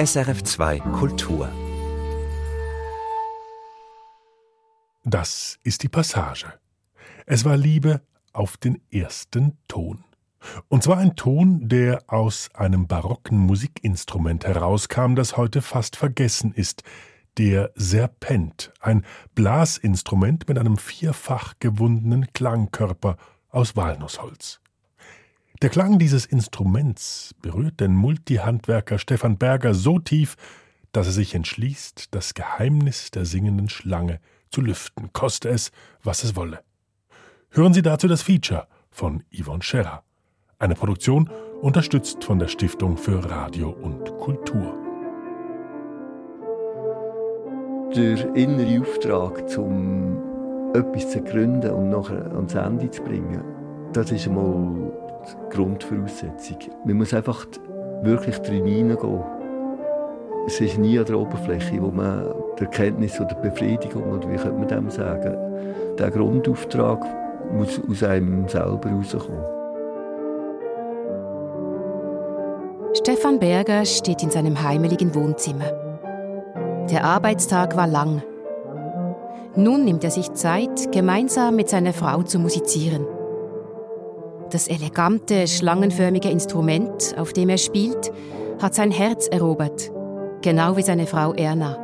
SRF2 Kultur Das ist die Passage. Es war Liebe auf den ersten Ton. Und zwar ein Ton, der aus einem barocken Musikinstrument herauskam, das heute fast vergessen ist, der Serpent, ein Blasinstrument mit einem vierfach gewundenen Klangkörper aus Walnussholz. Der Klang dieses Instruments berührt den Multihandwerker Stefan Berger so tief, dass er sich entschließt, das Geheimnis der singenden Schlange zu lüften, koste es, was es wolle. Hören Sie dazu das Feature von Yvonne Scherer. Eine Produktion unterstützt von der Stiftung für Radio und Kultur. Der innere Auftrag, um etwas zu gründen und nachher ans Ende zu bringen, das ist einmal die Grundvoraussetzung. Man muss einfach wirklich drin hineingehen. Es ist nie an der Oberfläche, wo man die Erkenntnis oder die Befriedigung, oder wie könnte man dem sagen, der Grundauftrag muss aus einem selber herauskommen. Stefan Berger steht in seinem heimeligen Wohnzimmer. Der Arbeitstag war lang. Nun nimmt er sich Zeit, gemeinsam mit seiner Frau zu musizieren. Das elegante, schlangenförmige Instrument, auf dem er spielt, hat sein Herz erobert, genau wie seine Frau Erna.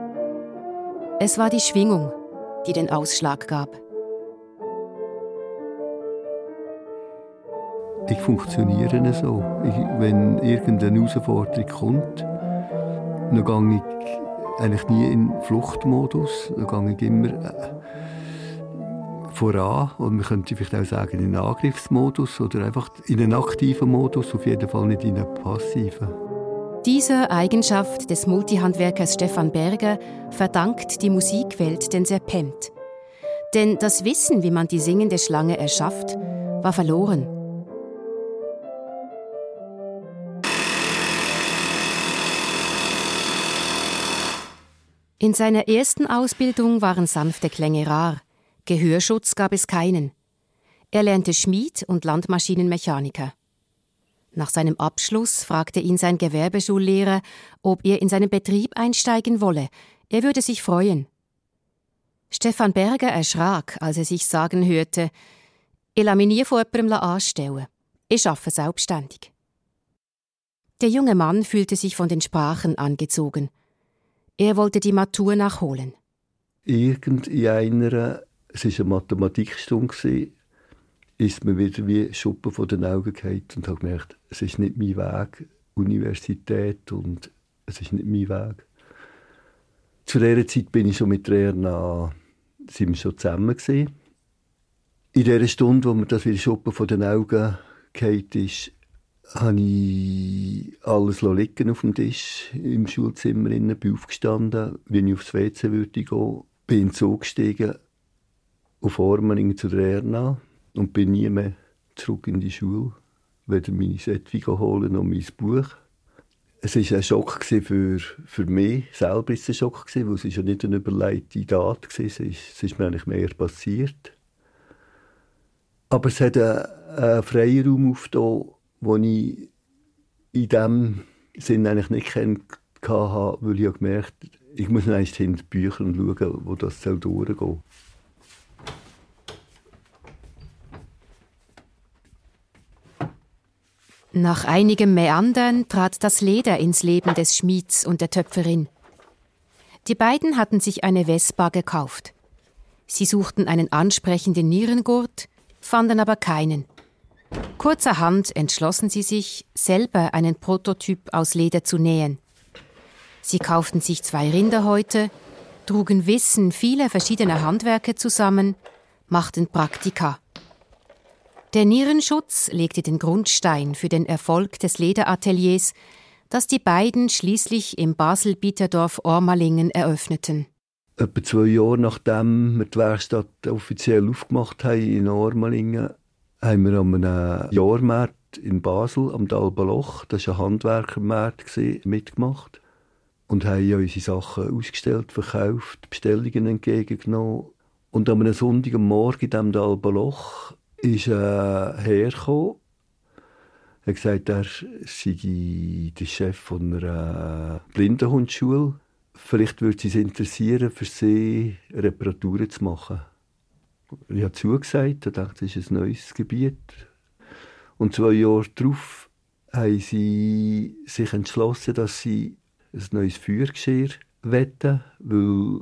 Es war die Schwingung, die den Ausschlag gab. Ich funktioniere so. Ich, wenn irgendeine Herausforderung kommt, dann gehe ich eigentlich nie in Fluchtmodus. Dann gehe ich immer äh, voran. Und man könnte vielleicht auch sagen, in einen Angriffsmodus oder einfach in einen aktiven Modus, auf jeden Fall nicht in einen passiven. Dieser Eigenschaft des Multihandwerkers Stefan Berger verdankt die Musikwelt den Serpent. Denn das Wissen, wie man die singende Schlange erschafft, war verloren. In seiner ersten Ausbildung waren sanfte Klänge rar. Gehörschutz gab es keinen. Er lernte Schmied und Landmaschinenmechaniker. Nach seinem Abschluss fragte ihn sein Gewerbeschullehrer, ob er in seinen Betrieb einsteigen wolle. Er würde sich freuen. Stefan Berger erschrak, als er sich sagen hörte, ich lasse mich nie von jemandem anstellen. Ich arbeite selbstständig. Der junge Mann fühlte sich von den Sprachen angezogen. Er wollte die Matur nachholen. Irgend in einer, es war eine Mathematikstunde, ist mir wieder wie Schuppen von den Augen gefallen und habe gemerkt, es ist nicht mein Weg, Universität und es ist nicht mein Weg. Zu dieser Zeit bin ich schon mit Erna, sind wir schon zusammen gewesen. In dieser Stunde, wo mir das wie Schuppen von den Augen gefallen ist, habe ich alles liegen auf dem Tisch im Schulzimmer. Bin aufgestanden, wenn ich aufs WC würde gehen, bin Zug gestiegen, auf Ormering zu der Erna und bin nie mehr zurück in die Schule, weder meine Sätze holen noch mein Buch. Es war ein Schock für, für mich selber, ist ein Schock weil es ja nicht eine überlegte Tat war, es ist, es ist mir eigentlich mehr passiert. Aber es hat einen, einen Freiraum aufgetan, den ich in diesem Sinn eigentlich nicht kennt hatte, weil ich gemerkt habe, ich muss eigentlich hinter die Bücher schauen, wo das durchgehen soll. Nach einigem Meandern trat das Leder ins Leben des Schmieds und der Töpferin. Die beiden hatten sich eine Vespa gekauft. Sie suchten einen ansprechenden Nierengurt, fanden aber keinen. Kurzerhand entschlossen sie sich, selber einen Prototyp aus Leder zu nähen. Sie kauften sich zwei Rinderhäute, trugen Wissen vieler verschiedener Handwerke zusammen, machten Praktika. Der Nierenschutz legte den Grundstein für den Erfolg des Lederateliers, das die beiden schließlich im Basel-Bieterdorf Ormalingen eröffneten. Etwa zwei Jahre nachdem wir die Werkstatt offiziell aufgemacht haben in Ormalingen, haben wir an einem Jahrmarkt in Basel am Dalbaloch, das war ein Handwerkermarkt, mitgemacht und haben unsere Sachen ausgestellt, verkauft, Bestellungen entgegengenommen. Und an einem Sonntagmorgen in diesem Dalbaloch ist ein Herr gekommen, Er hat gesagt, er sei der Chef von einer Blindenhundschule. Vielleicht würde es interessieren, für sie Reparaturen zu machen. Ich habe zugesagt und dachte, das ist ein neues Gebiet. Und zwei Jahre darauf haben sie sich entschlossen, dass sie ein neues Feuergeschirr wetten, weil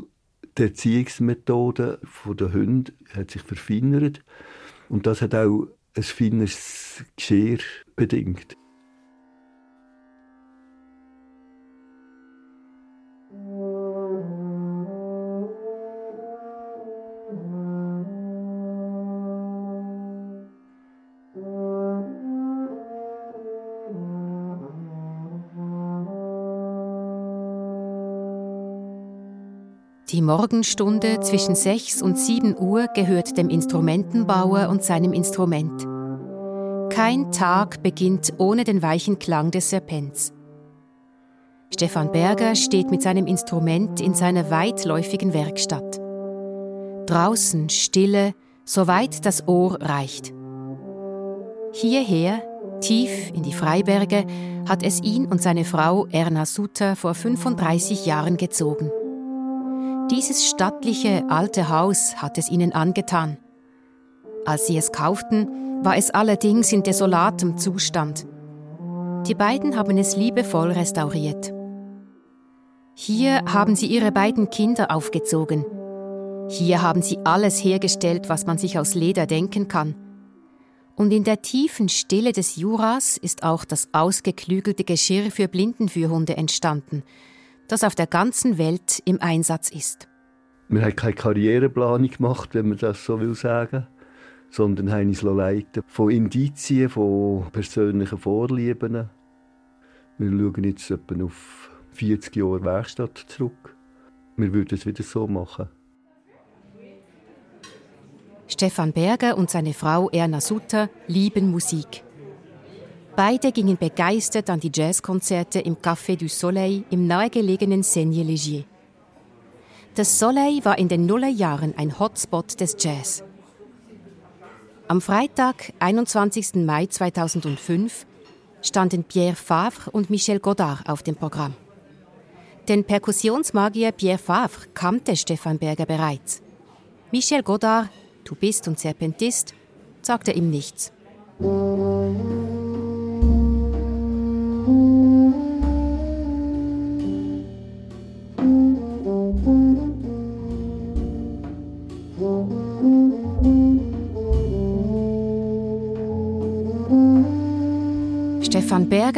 die Erziehungsmethode der Hunde hat sich verfeinert und das hat auch ein feines Geschirr bedingt. Die Morgenstunde zwischen 6 und 7 Uhr gehört dem Instrumentenbauer und seinem Instrument. Kein Tag beginnt ohne den weichen Klang des Serpents. Stefan Berger steht mit seinem Instrument in seiner weitläufigen Werkstatt. Draußen Stille, soweit das Ohr reicht. Hierher, tief in die Freiberge, hat es ihn und seine Frau Erna Sutter vor 35 Jahren gezogen. Dieses stattliche alte Haus hat es ihnen angetan. Als sie es kauften, war es allerdings in desolatem Zustand. Die beiden haben es liebevoll restauriert. Hier haben sie ihre beiden Kinder aufgezogen. Hier haben sie alles hergestellt, was man sich aus Leder denken kann. Und in der tiefen Stille des Juras ist auch das ausgeklügelte Geschirr für Blindenführhunde entstanden – das auf der ganzen Welt im Einsatz ist. Wir haben keine Karriereplanung gemacht, wenn man das so will sagen, sondern haben uns leiten von Indizien, von persönlichen Vorlieben. Wir schauen jetzt etwa auf 40 Jahre Werkstatt zurück. Wir würden es wieder so machen. Stefan Berger und seine Frau Erna Sutter lieben Musik. Beide gingen begeistert an die Jazzkonzerte im Café du Soleil im nahegelegenen Seigne-Legier. Das Soleil war in den Nullerjahren ein Hotspot des Jazz. Am Freitag, 21. Mai 2005, standen Pierre Favre und Michel Godard auf dem Programm. Den Perkussionsmagier Pierre Favre kannte Stefan Berger bereits. Michel Godard, Tubist und Serpentist, sagte ihm nichts.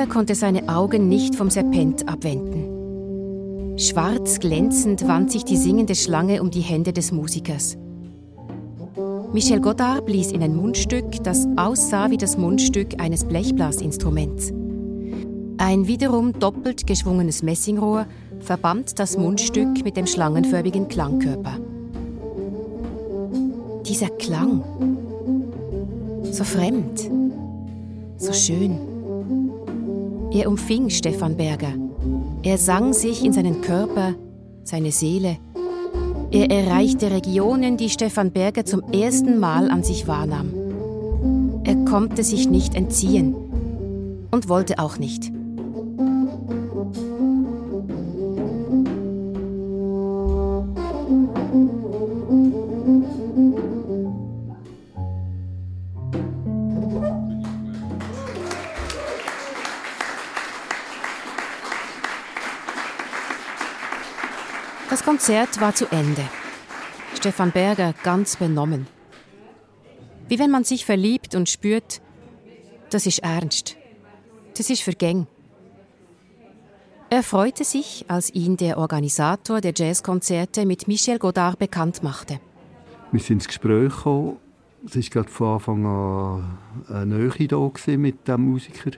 Berger konnte seine Augen nicht vom Serpent abwenden. Schwarz glänzend wand sich die singende Schlange um die Hände des Musikers. Michel Godard blies in ein Mundstück, das aussah wie das Mundstück eines Blechblasinstruments. Ein wiederum doppelt geschwungenes Messingrohr verband das Mundstück mit dem schlangenförmigen Klangkörper. Dieser Klang, so fremd, so schön. Er umfing Stefan Berger. Er sang sich in seinen Körper, seine Seele. Er erreichte Regionen, die Stefan Berger zum ersten Mal an sich wahrnahm. Er konnte sich nicht entziehen und wollte auch nicht. Konzert war zu Ende. Stefan Berger ganz benommen. Wie wenn man sich verliebt und spürt, das ist ernst. Das ist vergäng. Er freute sich, als ihn der Organisator der Jazzkonzerte mit Michel Godard bekannt machte. Wir sind ins Gespräch gekommen. Es war gerade von Anfang an eine Nähe da mit dem Musiker.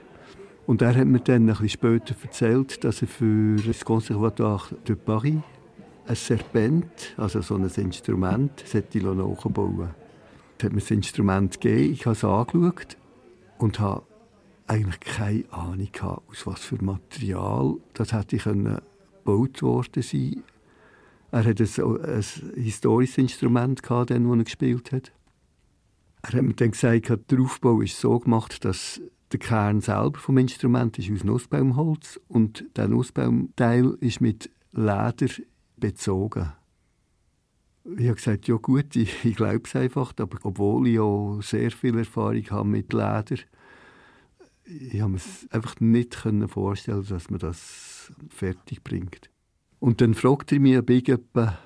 Und er hat mir dann ein bisschen später erzählt, dass er für das Conservatoire de Paris ein Serpent, also so ein Instrument, sollte nachbauen. Es hat mir das Instrument gegeben, ich habe es angeschaut und habe eigentlich keine Ahnung gehabt, aus was für Material das hätte ich gebaut worden sein. Er hatte ein, ein historisches Instrument gehabt, das er gespielt hat. Er hat mir dann gesagt, der Aufbau ist so gemacht, dass Der Kern selber vom Instrument ist aus Nussbaumholz und der Nussbaumteil ist mit Leder bezogen. Ich habe gesagt, ja gut, ich, ich glaube es einfach, aber obwohl ich auch sehr viel Erfahrung habe mit Leder, ich habe mir einfach nicht vorstellen dass man das fertig bringt. Und dann fragte er mich, ob ich jemanden,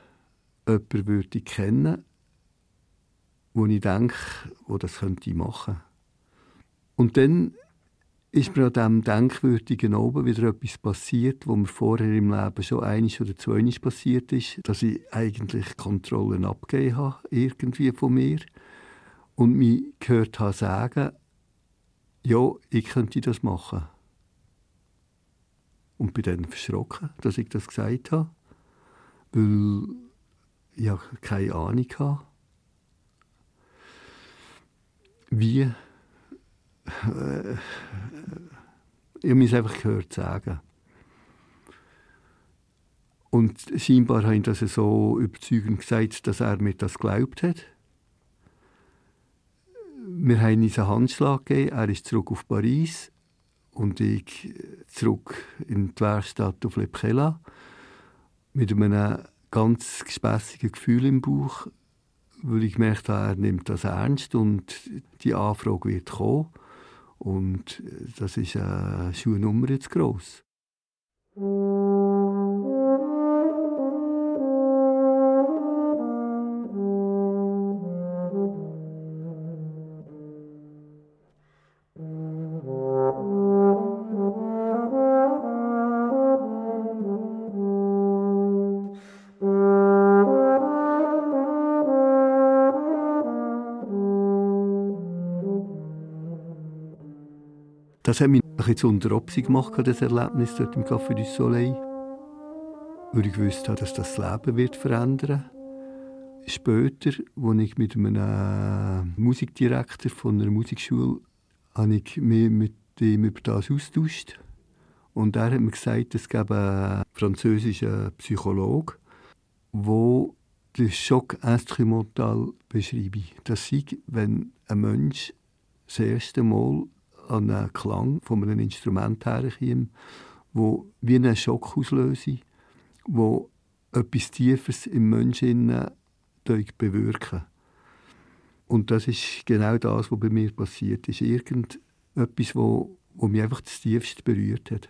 jemanden würde kennen wo ich denke, wo das könnte machen. Und dann ist mir an diesem denkwürdigen oben wieder etwas passiert, wo mir vorher im Leben schon einiges oder zweimal passiert ist, dass ich eigentlich Kontrollen abgegeben habe, irgendwie von mir. Und mich gehört habe sagen, ja, ich könnte das machen. Und bin dann verschrocken, dass ich das gesagt habe, weil ich keine Ahnung hatte, wie. Ich habe es einfach gehört sagen. Und scheinbar ich das so überzeugend gesagt, dass er mir das geglaubt hat. Wir haben uns einen Handschlag gegeben, er ist zurück auf Paris und ich zurück in die Werkstatt auf Le mit einem ganz gespässigen Gefühl im Bauch, weil ich gemerkt habe, er nimmt das ernst und die Anfrage wird kommen. Und das ist eine Schuhnummer jetzt gross. Das hat mich ein bisschen Obsi gemacht, das Erlebnis dort im Café du Soleil. Weil ich wusste habe, dass das, Leben wird verändern Später, als ich mit einem Musikdirektor von einer Musikschule habe ich mich mit ihm über das austauscht. Und er hat mir gesagt, es gäbe einen französischen Psychologen, der den Schock instrumental beschreibe. Das ist, wenn ein Mensch das erste Mal an einen Klang von einem Instrument herkommt, wo wie einen Schock wo etwas Tieferes im Menschen bewirken Und das ist genau das, was bei mir passiert ist. Irgendetwas, wo mich einfach das tiefste berührt hat.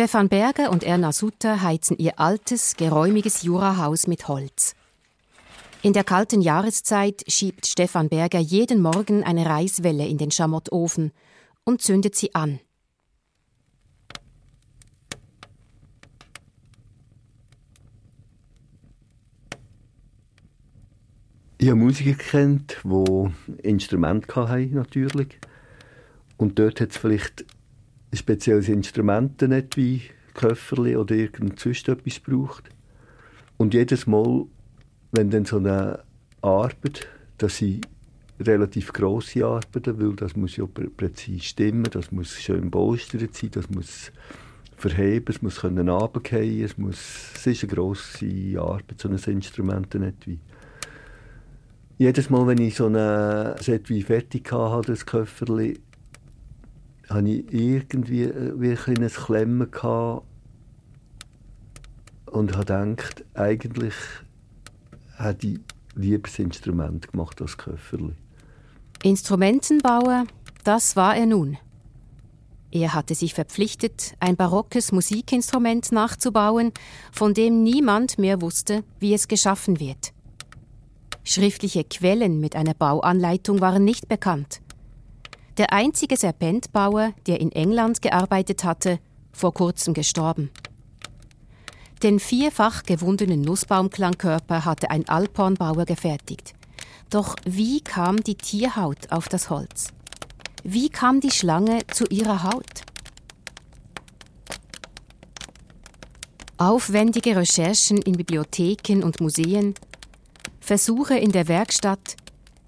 Stefan Berger und Erna Sutter heizen ihr altes, geräumiges Jurahaus mit Holz. In der kalten Jahreszeit schiebt Stefan Berger jeden Morgen eine Reiswelle in den Schamottofen und zündet sie an. Ich habe Musiker kennt, die Instrumente hatten, natürlich. Und dort hat es vielleicht spezielles Instrument nicht wie Köfferli oder irgend sonst etwas braucht. Und jedes Mal, wenn dann so eine Arbeit, das sind relativ grosse Arbeiten, weil das muss ja präzise stimmen, das muss schön bolstert sein, das muss verheben, es muss können es muss, es ist eine grosse Arbeit, so ein Instrument nicht wie. Jedes Mal, wenn ich so ein Set wie fertig hatte, das Köfferli, hatte ich irgendwie äh, wie ein Klemmen gehabt und habe gedacht, eigentlich hätte ich lieber das Instrument gemacht als Köfferli. Instrumenten bauen, das war er nun. Er hatte sich verpflichtet, ein barockes Musikinstrument nachzubauen, von dem niemand mehr wusste, wie es geschaffen wird. Schriftliche Quellen mit einer Bauanleitung waren nicht bekannt der einzige Serpentbauer, der in England gearbeitet hatte, vor kurzem gestorben. Den vierfach gewundenen Nussbaumklangkörper hatte ein Alphornbauer gefertigt. Doch wie kam die Tierhaut auf das Holz? Wie kam die Schlange zu ihrer Haut? Aufwendige Recherchen in Bibliotheken und Museen, Versuche in der Werkstatt,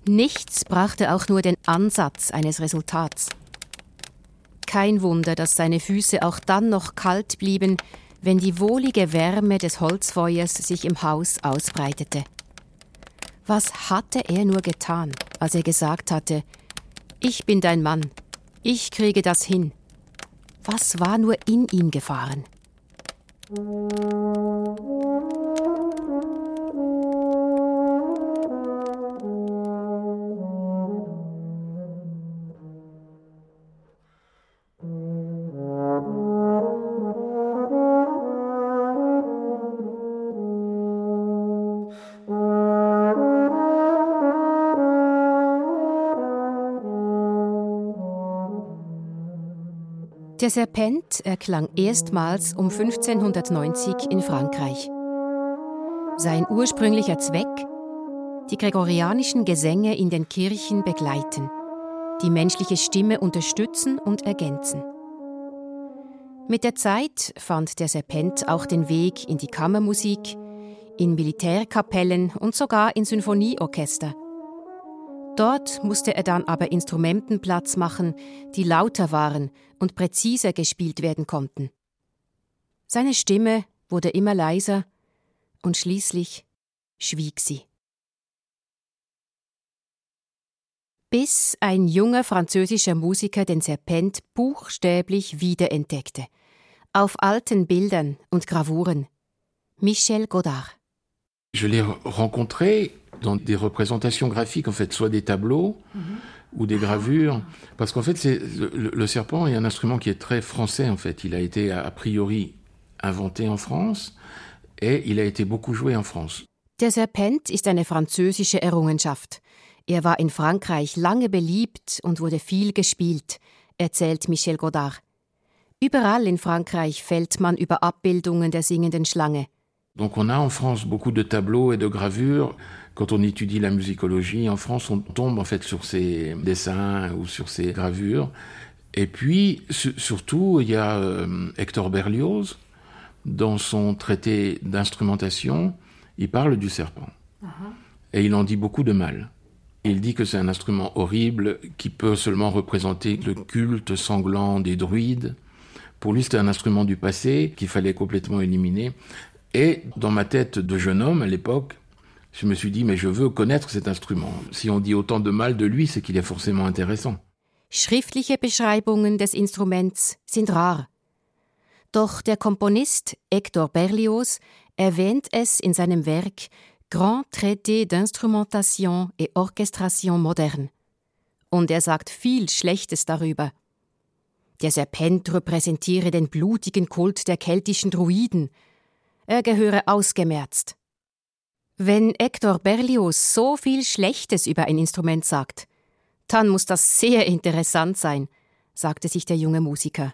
Nichts brachte auch nur den Ansatz eines Resultats. Kein Wunder, dass seine Füße auch dann noch kalt blieben, wenn die wohlige Wärme des Holzfeuers sich im Haus ausbreitete. Was hatte er nur getan, als er gesagt hatte, ich bin dein Mann, ich kriege das hin. Was war nur in ihm gefahren? Der Serpent erklang erstmals um 1590 in Frankreich. Sein ursprünglicher Zweck? Die gregorianischen Gesänge in den Kirchen begleiten, die menschliche Stimme unterstützen und ergänzen. Mit der Zeit fand der Serpent auch den Weg in die Kammermusik, in Militärkapellen und sogar in Sinfonieorchester. Dort musste er dann aber Instrumenten Platz machen, die lauter waren und präziser gespielt werden konnten. Seine Stimme wurde immer leiser und schließlich schwieg sie. Bis ein junger französischer Musiker den Serpent buchstäblich wiederentdeckte. Auf alten Bildern und Gravuren. Michel Godard. Je l'ai rencontré dans des représentations graphiques, en fait, soit des tableaux mm -hmm. ou des gravures, parce qu'en fait, c'est le, le, serpent est un instrument qui est très français, en fait. Il a été a priori inventé en France et il a été beaucoup joué en France. Der Serpent ist eine französische Errungenschaft. Er war in Frankreich lange beliebt und wurde viel gespielt, erzählt Michel Godard. Überall in Frankreich fällt man über Abbildungen der singenden Schlange. Donc on a en France beaucoup de tableaux et de gravures quand on étudie la musicologie, en France, on tombe en fait sur ces dessins ou sur ces gravures. Et puis, surtout, il y a euh, Hector Berlioz, dans son traité d'instrumentation, il parle du serpent. Uh -huh. Et il en dit beaucoup de mal. Il dit que c'est un instrument horrible qui peut seulement représenter le culte sanglant des druides. Pour lui, c'était un instrument du passé qu'il fallait complètement éliminer. Et dans ma tête de jeune homme à l'époque, je me suis dit, mais je veux connaître cet instrument. Si on dit autant de mal de lui, c'est qu'il est forcément intéressant. Schriftliche Beschreibungen des Instruments sind rar. Doch der Komponist Hector Berlioz erwähnt es in seinem Werk Grand Traité d'instrumentation et orchestration moderne. Und er sagt viel Schlechtes darüber. Der Serpent repräsentiere den blutigen Kult der keltischen Druiden. Er gehöre ausgemerzt. Wenn Hector Berlioz so viel Schlechtes über ein Instrument sagt, dann muss das sehr interessant sein, sagte sich der junge Musiker.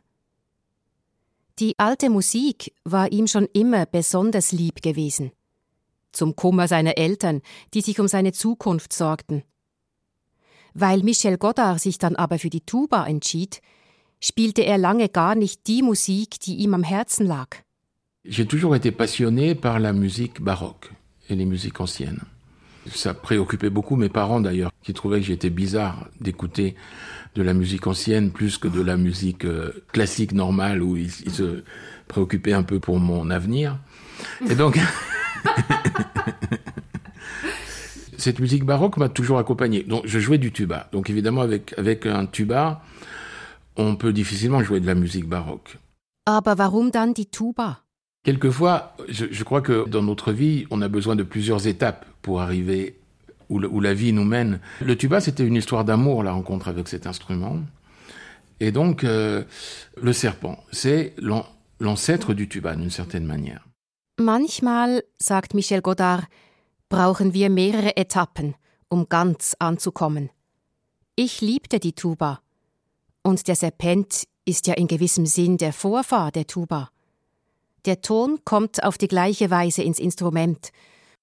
Die alte Musik war ihm schon immer besonders lieb gewesen. Zum Kummer seiner Eltern, die sich um seine Zukunft sorgten. Weil Michel Godard sich dann aber für die Tuba entschied, spielte er lange gar nicht die Musik, die ihm am Herzen lag. J'ai toujours été passionné par la musique baroque et les musiques anciennes. Ça préoccupait beaucoup mes parents d'ailleurs, qui trouvaient que j'étais bizarre d'écouter de la musique ancienne plus que de la musique euh, classique normale où ils, se préoccupaient un peu pour mon avenir. Et donc, cette musique baroque m'a toujours accompagné. Donc, je jouais du tuba. Donc, évidemment, avec, avec un tuba, on peut difficilement jouer de la musique baroque. Aber warum dann die Tuba? Quelquefois, je, crois que dans notre vie, on a besoin de plusieurs étapes pour arriver où la vie nous mène. Le tuba, c'était une histoire d'amour, la rencontre avec cet instrument. Et donc, euh, le serpent, c'est l'ancêtre du tuba d'une certaine manière. Manchmal, sagt Michel Godard, brauchen wir mehrere Etappen, um ganz anzukommen. Ich liebte die Tuba. Und der Serpent ist ja in gewissem Sinn der Vorfahr der Tuba. Ton kommt auf die gleiche Instrument.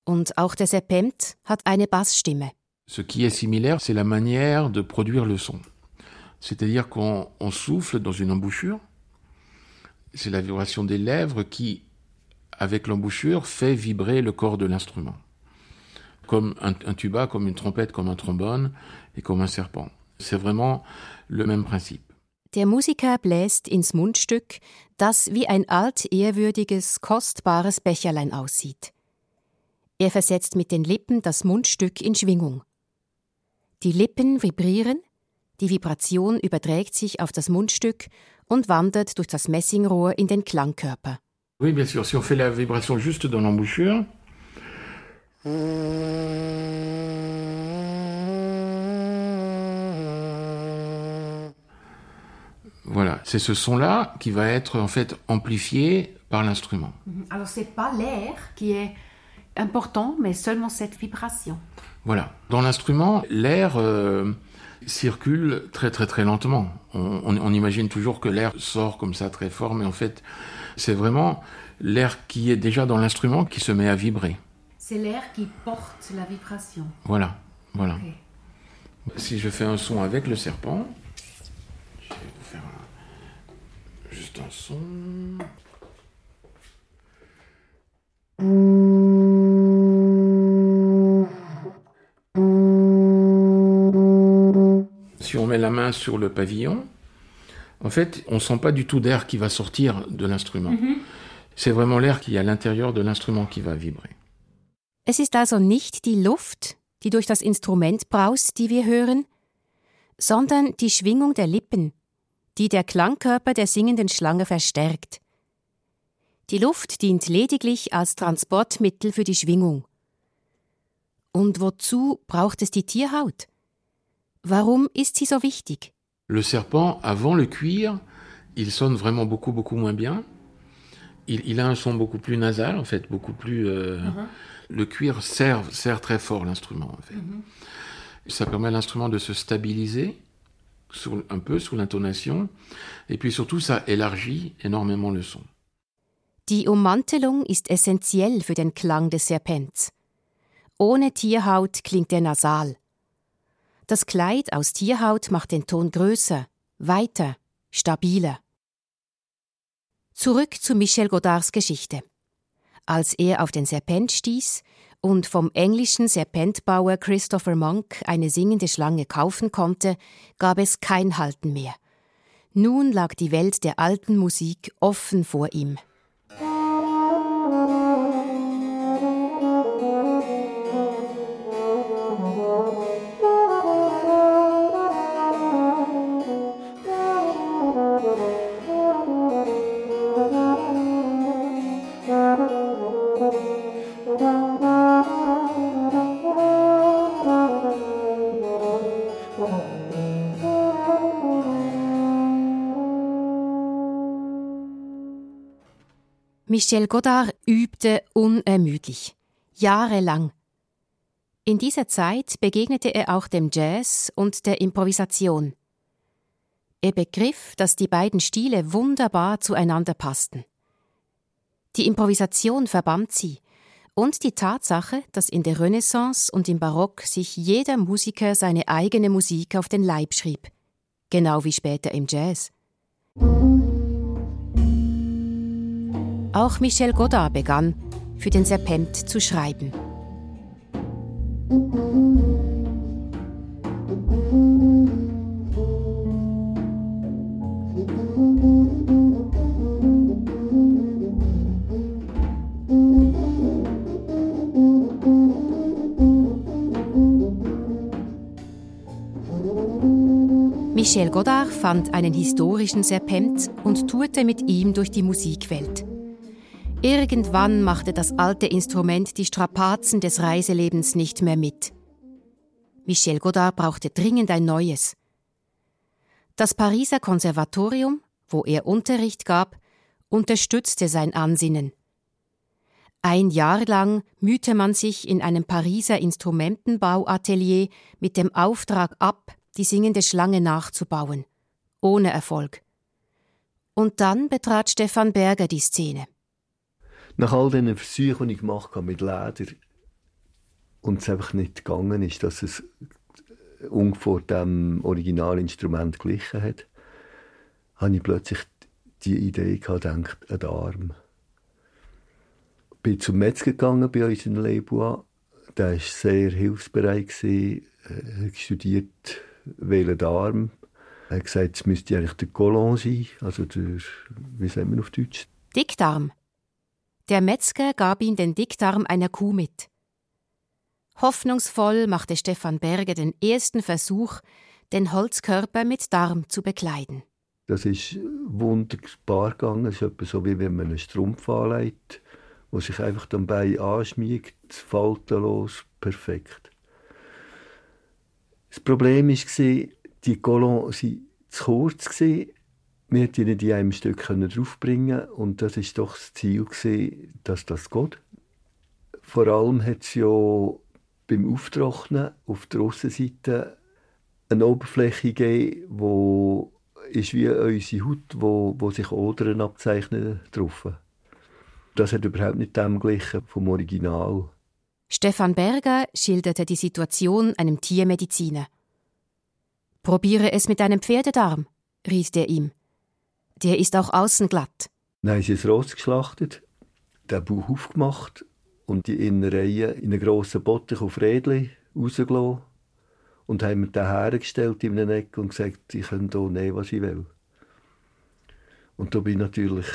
Und auch der Serpent hat eine Bassstimme. Ce qui est similaire, c'est la manière de produire le son. C'est-à-dire qu'on on souffle dans une embouchure. C'est la vibration des lèvres qui, avec l'embouchure, fait vibrer le corps de l'instrument. Comme un tuba, comme une trompette, comme un trombone et comme un serpent. C'est vraiment le même principe. Der Musiker bläst ins Mundstück, das wie ein altehrwürdiges, kostbares Becherlein aussieht. Er versetzt mit den Lippen das Mundstück in Schwingung. Die Lippen vibrieren, die Vibration überträgt sich auf das Mundstück und wandert durch das Messingrohr in den Klangkörper. Oui, bien sûr, si on fait la vibration juste dans l'embouchure. Voilà, c'est ce son-là qui va être en fait amplifié par l'instrument. Mhm. Alors c'est pas l'air qui est important, mais seulement cette vibration. Voilà. Dans l'instrument, l'air euh, circule très très très lentement. On, on- on imagine toujours que l'air sort comme ça très fort, mais en fait, c'est vraiment l'air qui est déjà dans l'instrument qui se met à vibrer. C'est l'air qui porte la vibration. Voilà, voilà. Si je fais un son avec le serpent, je vais vous faire un- juste un son. Si on met la main sur le pavillon, en fait, on sent pas du tout d'air qui va sortir de l'instrument. C'est vraiment l'air qui est à l'intérieur de l'instrument qui va vibrer. Es ist also nicht die Luft, die durch das Instrument braust, die wir hören, sondern die Schwingung der Lippen, die der Klangkörper der singenden Schlange verstärkt. Die Luft dient lediglich als Transportmittel für die Schwingung. Und wozu braucht es die Tierhaut? Warum ist sie so wichtig? Le serpent, avant le cuir, il sonne vraiment beaucoup, beaucoup moins bien. Il, il a un son beaucoup plus nasal, en fait, beaucoup plus. euh, Le cuir sert, sert très fort l'instrument, en fait. Ça permet à l'instrument de se stabiliser sur- un peu sous l'intonation. Et puis surtout, ça élargit énormément le son. Die Ummantelung ist essentiell für den Klang des Serpents. Ohne Tierhaut klingt er nasal. Das Kleid aus Tierhaut macht den Ton größer, weiter, stabiler. Zurück zu Michel Godards Geschichte. Als er auf den Serpent stieß und vom englischen Serpentbauer Christopher Monk eine singende Schlange kaufen konnte, gab es kein Halten mehr. Nun lag die Welt der alten Musik offen vor ihm. Michel Godard übte unermüdlich, jahrelang. In dieser Zeit begegnete er auch dem Jazz und der Improvisation. Er begriff, dass die beiden Stile wunderbar zueinander passten. Die Improvisation verband sie und die Tatsache, dass in der Renaissance und im Barock sich jeder Musiker seine eigene Musik auf den Leib schrieb, genau wie später im Jazz. Auch Michel Godard begann, für den Serpent zu schreiben. Michel Godard fand einen historischen Serpent und tourte mit ihm durch die Musikwelt. Irgendwann machte das alte Instrument die Strapazen des Reiselebens nicht mehr mit. Michel Godard brauchte dringend ein neues. Das Pariser Konservatorium, wo er Unterricht gab, unterstützte sein Ansinnen. Ein Jahr lang mühte man sich in einem Pariser Instrumentenbauatelier mit dem Auftrag ab, die singende Schlange nachzubauen. Ohne Erfolg. Und dann betrat Stefan Berger die Szene. Nach all diesen Versuchen, die ich gemacht habe mit Leder und es einfach nicht gegangen ist, dass es ungefähr dem Originalinstrument glichen hat, habe ich plötzlich die Idee gehabt, gedacht, ein Arm. Bin zum Metzger gegangen bei uns in Le Bois. Der war sehr hilfsbereit, gewesen, äh, hat studiert, welchen Arm. Er hat gesagt, es müsste eigentlich der Colon sein, also der, wie sagt man auf Deutsch? Dickdarm. Der Metzger gab ihm den Dickdarm einer Kuh mit. Hoffnungsvoll machte Stefan Berger den ersten Versuch, den Holzkörper mit Darm zu bekleiden. Das ist wunderbar gegangen. Es ist etwa so, wie wenn man einen Strumpf anlegt, wo sich einfach dann bei anschmiegt, faltenlos, perfekt. Das Problem war, die Colon waren zu kurz. Wir konnten die einem Stück draufbringen und das war doch das Ziel, dass das geht. Vor allem hat es ja beim Auftrocknen auf der Aussenseite eine Oberfläche gegeben, wo ist wie unsere Haut, wo, wo sich Odern abzeichnen drauf. Das hat überhaupt nicht dem gleichen vom Original. Stefan Berger schilderte die Situation einem Tiermediziner. Probiere es mit einem Pferdedarm, riet er ihm. Der ist auch außen glatt. Dann sie es rausgeschlachtet, den Bauch aufgemacht und die Innereien in einen grossen Bottich auf Rädchen rausgelassen und haben mir den hergestellt in einer Ecke und gesagt, ich kann hier nehmen, was ich will. Und da bin ich natürlich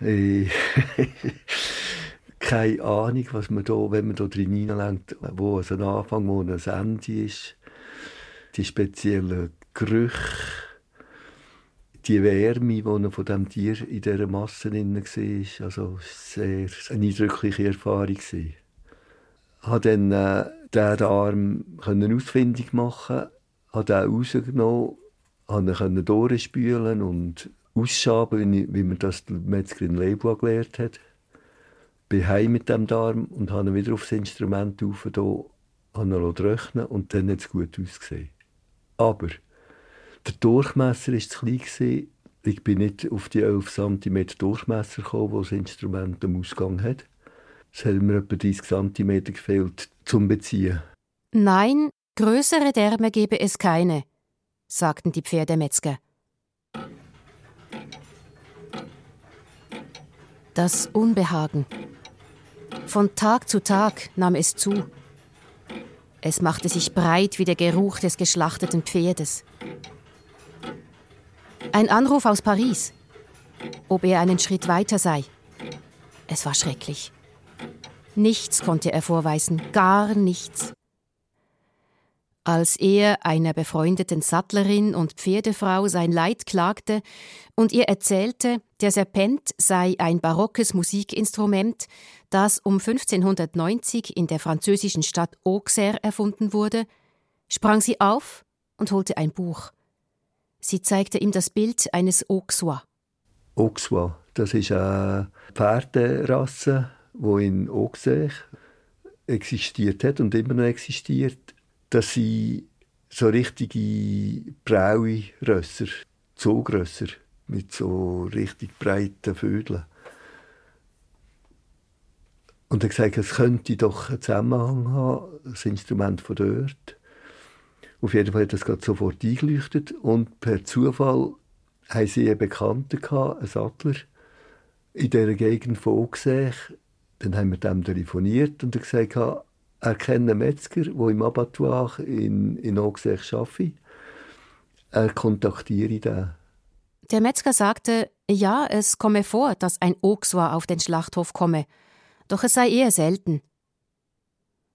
äh, keine Ahnung, was man da, wenn man da drin hineinlenkt, wo es ein Anfang, wo ein Ende ist, die speziellen Gerüche, die Wärme, die von diesem Tier in dieser Masse drin war, also sehr eine eindrückliche Erfahrung. Ich habe dann äh, diesen Arm ausfindig machen, habe den rausgenommen, konnte ihn durchspülen und ausschaben, wie, wie mir das Metzger in Leibua gelehrt hat. Bin heim mit dem Darm und habe ihn wieder aufs Instrument rauf, habe ihn trocknen und dann hat es gut ausgesehen. Aber der Durchmesser war zu klein. Ich bin nicht auf die 11 cm Durchmesser gekommen, wo das Instrument am Ausgang hat. Es hat mir etwa 30 cm gefehlt zum Beziehen. Nein, größere Därme gebe es keine, sagten die Pferdemetzger. Das Unbehagen. Von Tag zu Tag nahm es zu. Es machte sich breit wie der Geruch des geschlachteten Pferdes. Ein Anruf aus Paris, ob er einen Schritt weiter sei. Es war schrecklich. Nichts konnte er vorweisen, gar nichts. Als er einer befreundeten Sattlerin und Pferdefrau sein Leid klagte und ihr erzählte, der Serpent sei ein barockes Musikinstrument, das um 1590 in der französischen Stadt Auxerre erfunden wurde, sprang sie auf und holte ein Buch. Sie zeigte ihm das Bild eines Auxois. Auxois, das ist eine Pferderasse, die in Auxerre existiert hat und immer noch existiert dass sie so richtige braue Rösser, Zugrösser, mit so richtig breiten Vögeln. Und er gesagt, es könnte doch einen Zusammenhang haben, das Instrument von dort. Auf jeden Fall hat das gerade sofort eingeleuchtet und per Zufall haben sie einen Bekannten gehabt, einen Sattler, in dieser Gegend von Auxerre. Dann haben wir dem telefoniert und er gesagt, er kennt einen Metzger, der im Abattoir in, in Auxerre arbeitet. Er kontaktiere den. Der Metzger sagte, ja, es komme vor, dass ein Auxois auf den Schlachthof komme, doch es sei eher selten.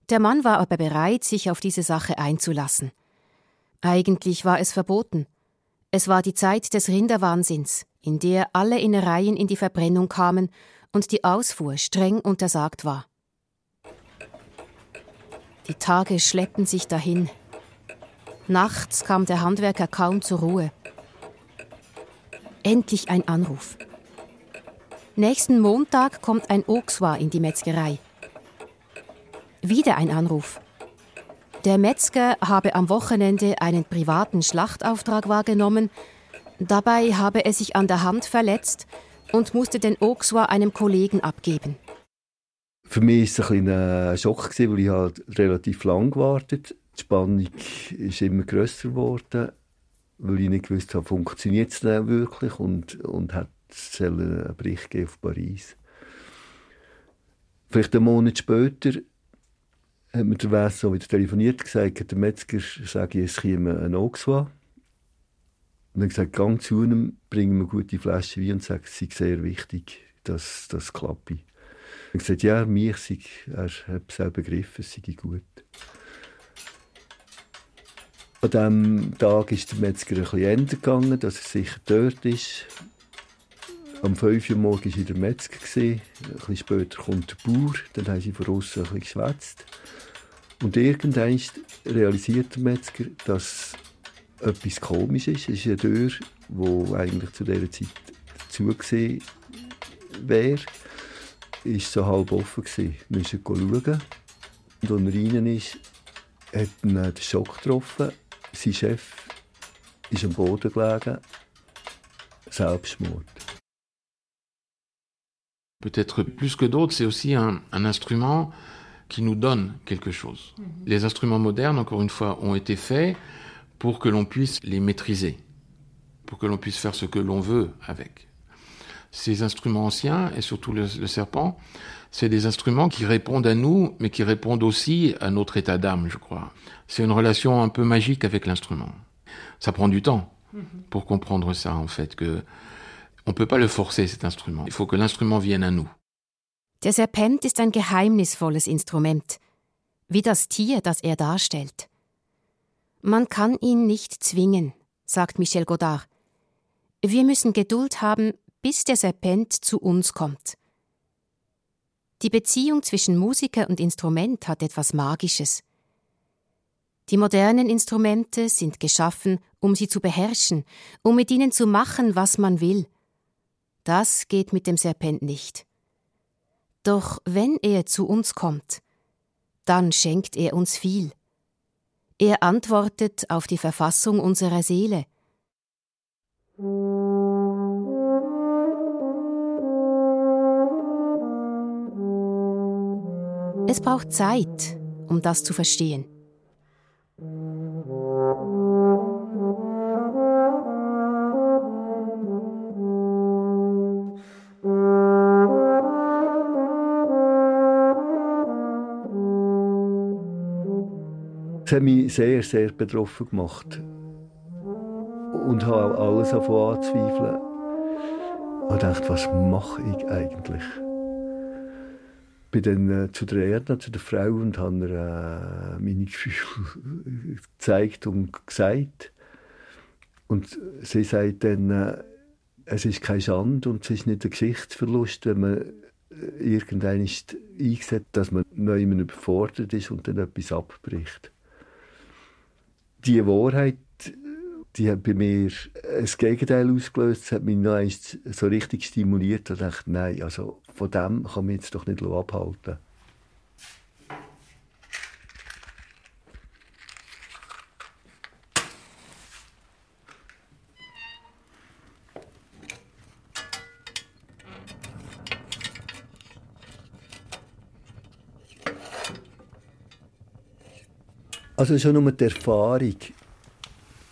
Der Mann war aber bereit, sich auf diese Sache einzulassen. Eigentlich war es verboten. Es war die Zeit des Rinderwahnsinns, in der alle Innereien in die Verbrennung kamen und die Ausfuhr streng untersagt war. Die Tage schleppten sich dahin. Nachts kam der Handwerker kaum zur Ruhe. Endlich ein Anruf. Nächsten Montag kommt ein Auxois in die Metzgerei. Wieder ein Anruf. Der Metzger habe am Wochenende einen privaten Schlachtauftrag wahrgenommen. Dabei habe er sich an der Hand verletzt und musste den Auxois einem Kollegen abgeben. Für mich war es ein, ein Schock, weil ich halt relativ lang gewartet Die Spannung ist immer grösser geworden, weil ich nicht gewusst habe, funktioniert es denn wirklich und, und hat es einen Bericht auf Paris. Vielleicht einen Monat später hat mir der Wess so wieder telefoniert gesagt, der Metzger sage, es käme ein Auxwa. Und dann gesagt, gang zu ihm, bring mir gute Flasche Wein und sag, es sei sehr wichtig, dass das klappt. Er hat gesagt, ja, mich sei, er hat es auch begriffen, es sei gut. An diesem Tag ist der Metzger ein bisschen älter gegangen, dass er sicher dort ist. Am 5 Uhr morgens war der Metzger. Ein bisschen später kommt der Bauer. Dann haben sie von außen ein bisschen geschwätzt. Und irgendwann realisiert der Metzger, dass etwas komisch ist. Es ist eine Tür, die eigentlich zu dieser Zeit zugesehen wäre. Ist so halb offen. Wir mussten schauen. Und als er rein ist, hat ihn der Schock getroffen. Sein Chef ist am Boden gelegen. Selbstmord. Peut-être plus que d'autres, c'est aussi un, un, instrument qui nous donne quelque chose. -hmm. Les instruments modernes, encore une fois, ont été faits pour que l'on puisse les maîtriser, pour que l'on puisse faire ce que l'on veut avec. Ces instruments anciens, et surtout le, le serpent, c'est des instruments qui répondent à nous, mais qui répondent aussi à notre état d'âme, je crois. C'est une relation un peu magique avec l'instrument. Ça prend du temps pour comprendre ça, en fait, que on peut pas le forcer, cet Instrument. Il faut que l'instrument vienne à nous. Der Serpent ist ein geheimnisvolles Instrument, wie das Tier, das er darstellt. Man kann ihn nicht zwingen, sagt Michel Godard. Wir müssen Geduld haben, bis der Serpent zu uns kommt. Die Beziehung zwischen Musiker und Instrument hat etwas Magisches. Die modernen Instrumente sind geschaffen, um sie zu beherrschen, um mit ihnen zu machen, was man will. Das geht mit dem Serpent nicht. Doch wenn er zu uns kommt, dann schenkt er uns viel. Er antwortet auf die Verfassung unserer Seele. Es braucht Zeit, um das zu verstehen. Das hat mich sehr, sehr betroffen gemacht. Und habe auch alles davon anzweifeln. Und dachte, was mache ich eigentlich? bin dann äh, zu der Erna, zu der Frau und habe ihr äh, meine Gefühle gezeigt und gesagt. Und sie sagt dann, äh, es ist keine Schande und es ist nicht ein Geschichtsverlust, wenn man äh, irgendwann eingesetzt, dass man neu überfordert ist und dann etwas abbricht. Die Wahrheit, die hat bei mir das Gegenteil ausgelöst. Das hat mich noch so richtig stimuliert. Und dachte, nein, also von dem kann man jetzt doch nicht abhalten. Also schon nur die Erfahrung,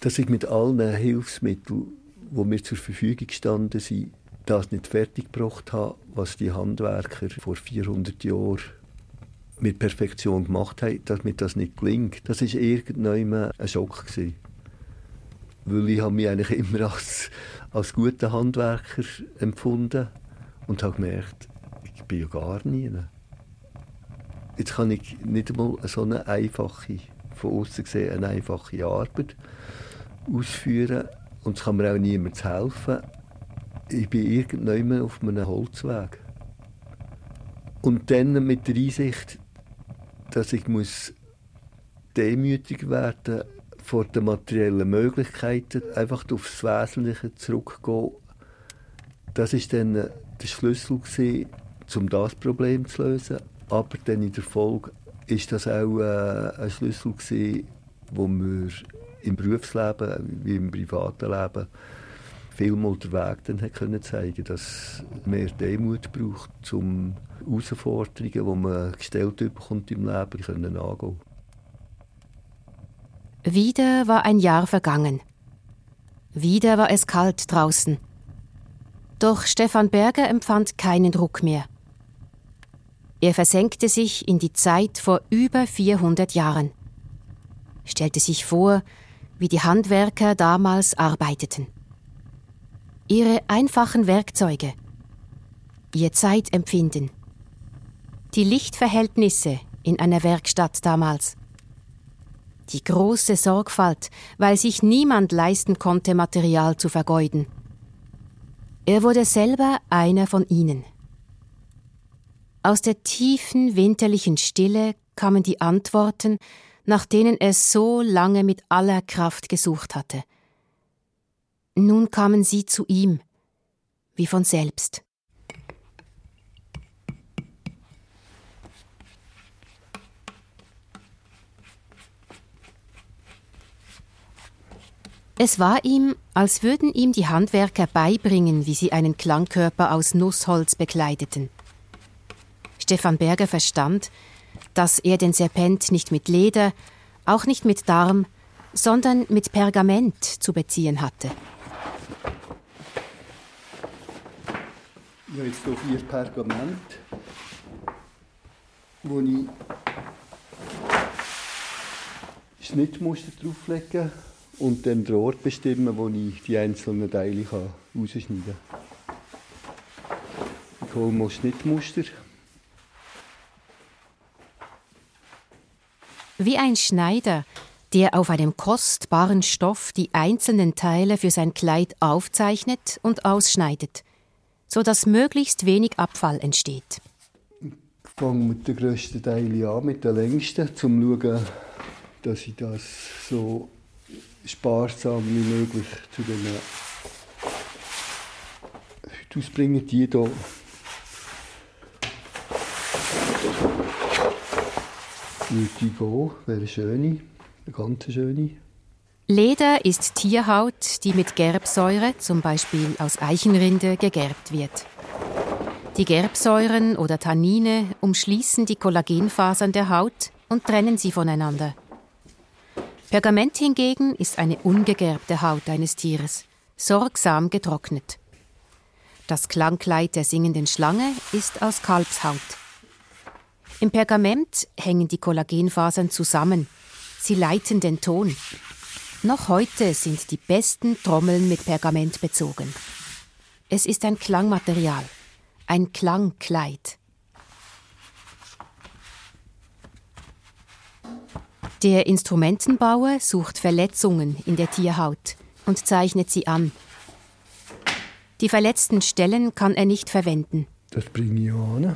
dass ich mit allen Hilfsmitteln, die mir zur Verfügung gestanden sind, das nicht fertiggebracht habe, was die Handwerker vor 400 Jahren mit Perfektion gemacht haben, dass mir das nicht gelingt. Das war irgendwann ein Schock. Gewesen. Weil ich habe mich eigentlich immer als, als guter Handwerker empfunden und habe gemerkt, ich bin ja gar nie. Jetzt kann ich nicht einmal so eine einfache von außen gesehen eine einfache Arbeit ausführen und es kann mir auch niemand helfen. Ich bin irgendwann auf einem Holzweg. Und dann mit der Einsicht, dass ich muss demütig werden vor den materiellen Möglichkeiten, einfach aufs Wesentliche zurückgehen. Das ist dann der Schlüssel gewesen, um das Problem zu lösen. Aber dann in der Folge ist das auch äh, ein Schlüssel gewesen, wo wir im Berufsleben wie im privaten Leben vielmal den Weg dann können zeigen dass mehr Demut braucht, um Herausforderungen, die man gestellt bekommt im Leben, können angehen. Wieder war ein Jahr vergangen. Wieder war es kalt draußen. Doch Stefan Berger empfand keinen Druck mehr. Er versenkte sich in die Zeit vor über 400 Jahren, stellte sich vor, wie die Handwerker damals arbeiteten. Ihre einfachen Werkzeuge, ihr Zeitempfinden, die Lichtverhältnisse in einer Werkstatt damals, die große Sorgfalt, weil sich niemand leisten konnte, Material zu vergeuden. Er wurde selber einer von ihnen. Aus der tiefen winterlichen Stille kamen die Antworten, nach denen er so lange mit aller Kraft gesucht hatte. Nun kamen sie zu ihm, wie von selbst. Es war ihm, als würden ihm die Handwerker beibringen, wie sie einen Klangkörper aus Nussholz bekleideten. Stefan Berger verstand, dass er den Serpent nicht mit Leder, auch nicht mit Darm, sondern mit Pergament zu beziehen hatte. Ich habe jetzt hier vier Pergament, wo ich Schnittmuster drauflegen und dann den Ort bestimmen, wo ich die einzelnen Teile rausschneiden kann. Ich hole mal Schnittmuster. Wie ein Schneider, der auf einem kostbaren Stoff die einzelnen Teile für sein Kleid aufzeichnet und ausschneidet, so dass möglichst wenig Abfall entsteht. Ich fange mit den grössten Teilen an, mit den längsten, um zu schauen, dass ich das so sparsam wie möglich zu den Hüten ausbringen. Die hier würde wäre schöne, eine ganz schöne. Leder ist Tierhaut, die mit Gerbsäure, zum Beispiel aus Eichenrinde, gegerbt wird. Die Gerbsäuren oder Tannine umschließen die Kollagenfasern der Haut und trennen sie voneinander. Pergament hingegen ist eine ungegerbte Haut eines Tieres, sorgsam getrocknet. Das Klangkleid der singenden Schlange ist aus Kalbshaut. Im Pergament hängen die Kollagenfasern zusammen. Sie leiten den Ton. Noch heute sind die besten Trommeln mit Pergament bezogen. Es ist ein Klangmaterial, ein Klangkleid. Der Instrumentenbauer sucht Verletzungen in der Tierhaut und zeichnet sie an. Die verletzten Stellen kann er nicht verwenden. Das bringe ich an.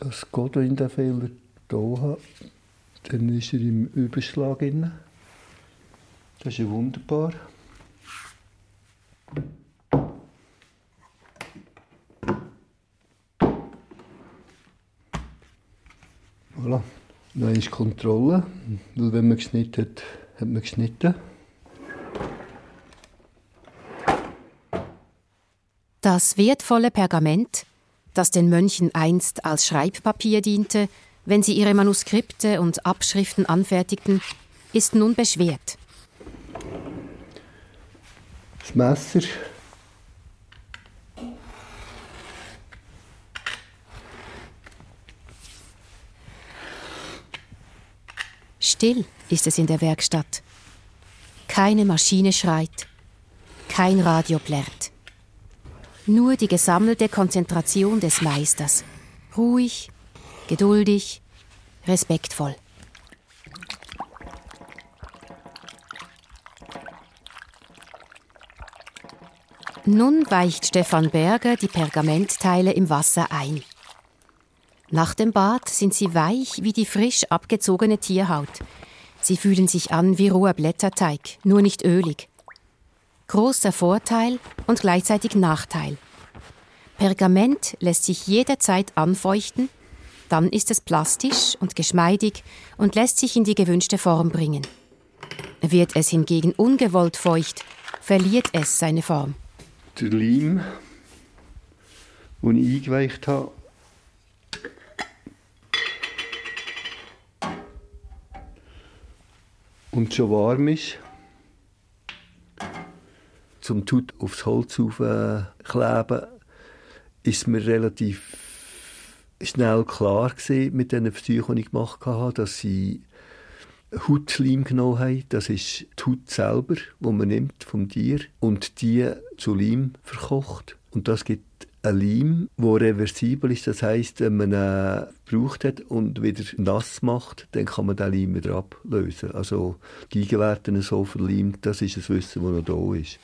Das Godwin den Fehler hier hat, dann ist er im Überschlag. Drin. Das ist ja wunderbar. Voilà. Dann ist Kontrolle, weil wenn man geschnitten hat, hat man geschnitten. Das wertvolle Pergament, das den Mönchen einst als Schreibpapier diente, wenn sie ihre Manuskripte und Abschriften anfertigten, ist nun beschwert. Das Messer Still ist es in der Werkstatt. Keine Maschine schreit, kein Radio plärrt. Nur die gesammelte Konzentration des Meisters. Ruhig, geduldig, respektvoll. Nun weicht Stefan Berger die Pergamentteile im Wasser ein. Nach dem Bad sind sie weich wie die frisch abgezogene Tierhaut. Sie fühlen sich an wie roher Blätterteig, nur nicht ölig. Großer Vorteil und gleichzeitig Nachteil. Pergament lässt sich jederzeit anfeuchten, dann ist es plastisch und geschmeidig und lässt sich in die gewünschte Form bringen. Wird es hingegen ungewollt feucht, verliert es seine Form. Der Leim, den ich eingeweicht habe, und schon warm ist, zum Tut aufs Holz aufkleben, ist mir relativ schnell klar gewesen, mit den Versuchen, die ich gemacht habe, dass sie Hautleim genommen haben. Das ist die Haut selber, die man nimmt vom Tier und die zu Leim verkocht. Und das gibt ein Leim, der reversibel ist. Das heißt, wenn man ihn gebraucht hat und wieder nass macht, dann kann man den Leim wieder ablösen. Also die Gegenwerte so verleimt, das ist ein Wissen, das noch da ist.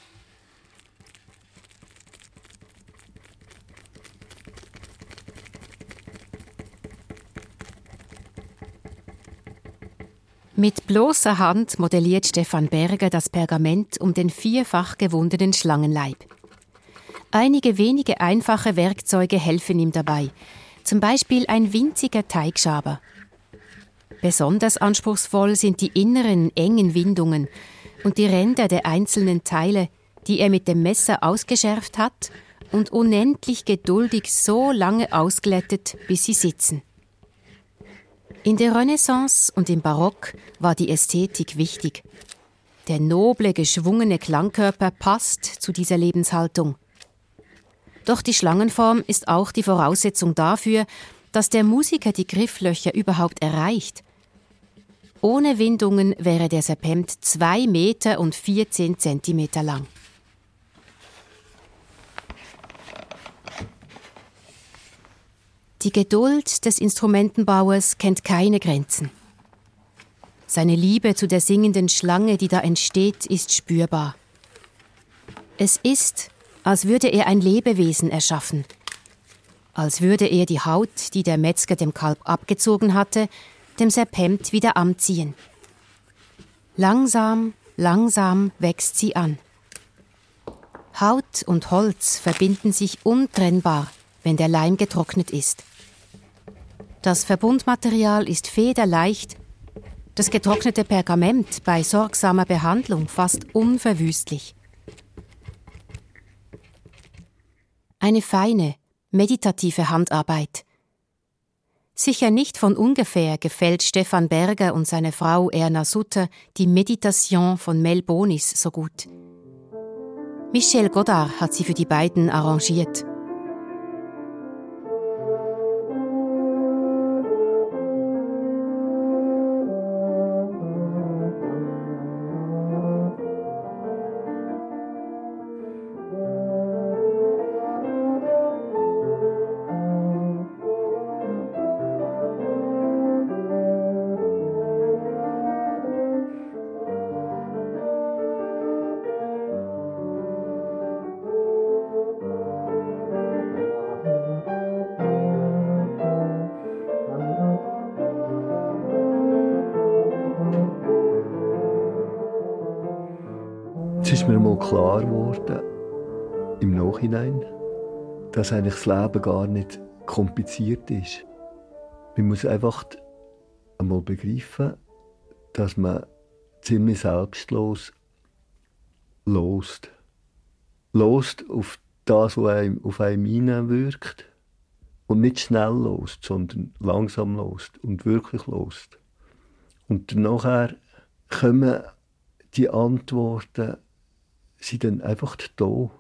Mit bloßer Hand modelliert Stefan Berger das Pergament um den vierfach gewundenen Schlangenleib. Einige wenige einfache Werkzeuge helfen ihm dabei, zum Beispiel ein winziger Teigschaber. Besonders anspruchsvoll sind die inneren engen Windungen und die Ränder der einzelnen Teile, die er mit dem Messer ausgeschärft hat und unendlich geduldig so lange ausglättet, bis sie sitzen. In der Renaissance und im Barock war die Ästhetik wichtig. Der noble, geschwungene Klangkörper passt zu dieser Lebenshaltung. Doch die Schlangenform ist auch die Voraussetzung dafür, dass der Musiker die Grifflöcher überhaupt erreicht. Ohne Windungen wäre der Serpent zwei Meter und 14 Zentimeter lang. Die Geduld des Instrumentenbauers kennt keine Grenzen. Seine Liebe zu der singenden Schlange, die da entsteht, ist spürbar. Es ist, als würde er ein Lebewesen erschaffen, als würde er die Haut, die der Metzger dem Kalb abgezogen hatte, dem Serpent wieder anziehen. Langsam, langsam wächst sie an. Haut und Holz verbinden sich untrennbar, wenn der Leim getrocknet ist. Das Verbundmaterial ist federleicht, das getrocknete Pergament bei sorgsamer Behandlung fast unverwüstlich. Eine feine, meditative Handarbeit. Sicher nicht von ungefähr gefällt Stefan Berger und seine Frau Erna Sutter die Meditation von Mel Bonis so gut. Michel Godard hat sie für die beiden arrangiert. Mal klar geworden, im Nachhinein, dass eigentlich das Leben gar nicht kompliziert ist. Man muss einfach einmal begreifen, dass man ziemlich selbstlos lost. Lost auf das, was einem, auf einem hineinwirkt. Und nicht schnell lost, sondern langsam lost und wirklich lost. Und nachher kommen die Antworten sind dann einfach da.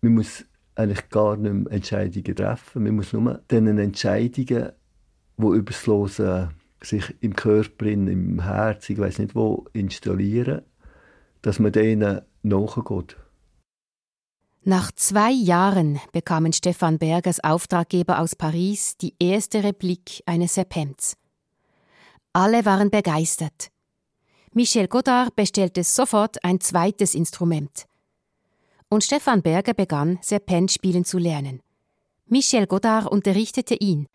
Man muss eigentlich gar nicht mehr Entscheidungen treffen. Man muss nur diesen Entscheidungen, die übers Losen sich im Körper, im Herz, ich weiß nicht wo, installieren, dass man denen nachgeht. Nach zwei Jahren bekamen Stefan Bergers Auftraggeber aus Paris die erste Replik eines Serpents. Alle waren begeistert. Michel Godard bestellte sofort ein zweites Instrument. Und Stefan Berger begann, Serpent spielen zu lernen. Michel Godard unterrichtete ihn.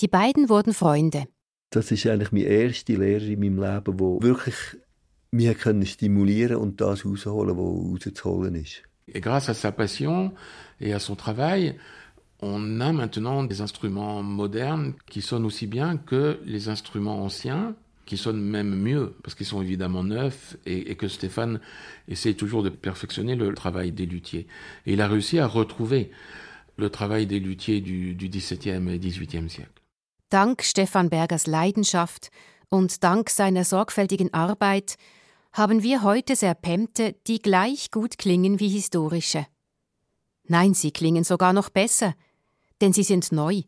Die beiden wurden Freunde. Das ist eigentlich meine erste Lehre in meinem Leben, wo wirklich mich stimulieren und das rausholen, was rauszuholen ist. Et grâce à sa passion et à son travail, on a maintenant des instruments modernes qui sonnent aussi bien que les instruments anciens qui sonnent même mieux, parce qu'ils sont évidemment neufs, et, et, que Stéphane essaie toujours de perfectionner le travail des luthiers. Et il a réussi à retrouver le travail des luthiers du, du XVIIe et XVIIIe siècle. Dank Stefan Bergers Leidenschaft und dank seiner sorgfältigen Arbeit haben wir heute Serpente, die gleich gut klingen wie historische. Nein, sie klingen sogar noch besser, denn sie sind neu.